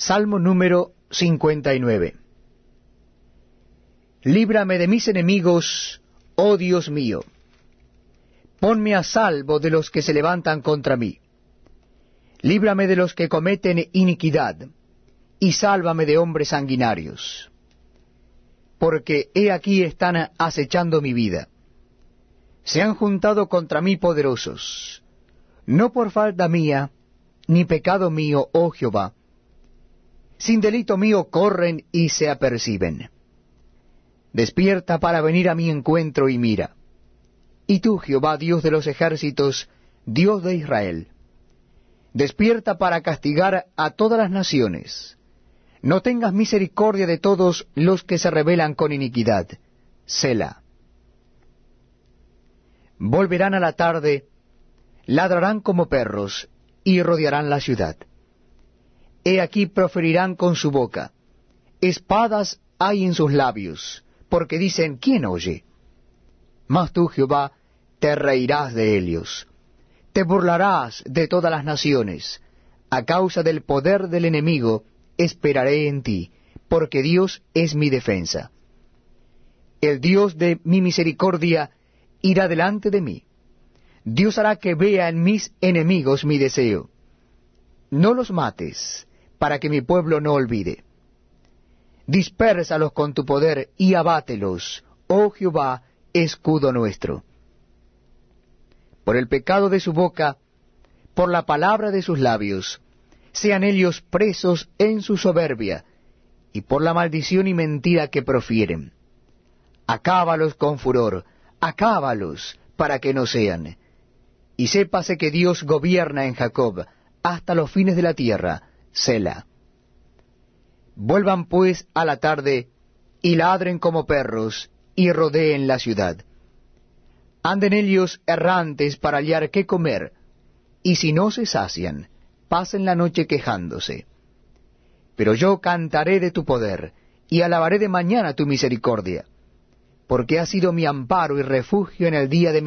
Salmo número 59. Líbrame de mis enemigos, oh Dios mío. Ponme a salvo de los que se levantan contra mí. Líbrame de los que cometen iniquidad, y sálvame de hombres sanguinarios. Porque he aquí están acechando mi vida. Se han juntado contra mí poderosos, no por falta mía, ni pecado mío, oh Jehová. Sin delito mío corren y se aperciben. Despierta para venir a mi encuentro y mira. Y tú, Jehová, Dios de los ejércitos, Dios de Israel, despierta para castigar a todas las naciones. No tengas misericordia de todos los que se rebelan con iniquidad. Sela. Volverán a la tarde, ladrarán como perros, y rodearán la ciudad. He aquí proferirán con su boca, espadas hay en sus labios, porque dicen, ¿quién oye? Mas tú, Jehová, te reirás de ellos, te burlarás de todas las naciones, a causa del poder del enemigo esperaré en ti, porque Dios es mi defensa. El Dios de mi misericordia irá delante de mí. Dios hará que vea en mis enemigos mi deseo. No los mates, para que mi pueblo no olvide. Dispérsalos con tu poder y abátelos, oh Jehová, escudo nuestro. Por el pecado de su boca, por la palabra de sus labios, sean ellos presos en su soberbia, y por la maldición y mentira que profieren. Acábalos con furor, acábalos, para que no sean y sépase que Dios gobierna en Jacob hasta los fines de la tierra, Sela. Vuelvan pues a la tarde y ladren como perros y rodeen la ciudad. Anden ellos errantes para hallar qué comer, y si no se sacian, pasen la noche quejándose. Pero yo cantaré de tu poder, y alabaré de mañana tu misericordia, porque has sido mi amparo y refugio en el día de mi